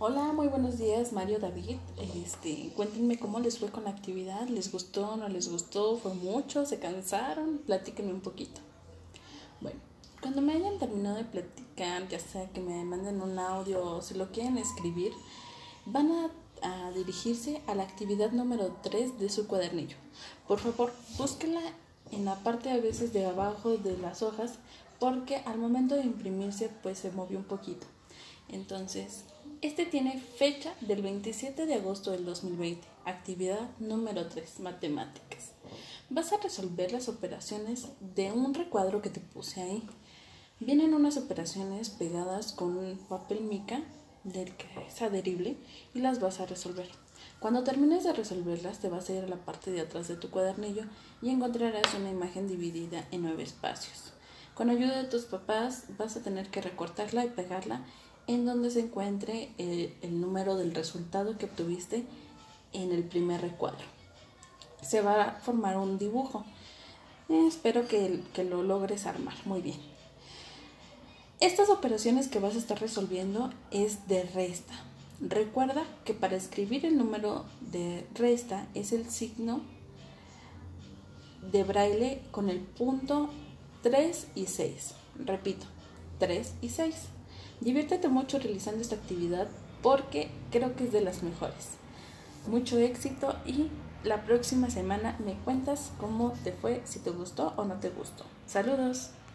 Hola, muy buenos días, Mario David. Este, cuéntenme cómo les fue con la actividad, ¿les gustó, no les gustó, fue mucho, se cansaron? Platíquenme un poquito. Bueno, cuando me hayan terminado de platicar, ya sea que me manden un audio o si lo quieren escribir, van a, dirigirse a la actividad número 3 de su cuadernillo. Por favor, búsquenla en la parte a veces de abajo de las hojas porque al momento de imprimirse pues se movió un poquito. Entonces, este tiene fecha del 27 de agosto del 2020, actividad número 3, matemáticas. Vas a resolver las operaciones de un recuadro que te puse ahí. Vienen unas operaciones pegadas con papel mica del que es adherible y las vas a resolver. Cuando termines de resolverlas te vas a ir a la parte de atrás de tu cuadernillo y encontrarás una imagen dividida en nueve espacios. Con ayuda de tus papás vas a tener que recortarla y pegarla en donde se encuentre el, número del resultado que obtuviste en el primer recuadro. Se va a formar un dibujo. espero que, que lo logres armar. Muy bien. Estas operaciones que vas a estar resolviendo es de resta. Recuerda que para escribir el número de resta es el signo de braille con el punto 3 y 6. Repito, 3 y 6. Diviértete mucho realizando esta actividad porque creo que es de las mejores. Mucho éxito y la próxima semana me cuentas cómo te fue, si te gustó o no te gustó. Saludos.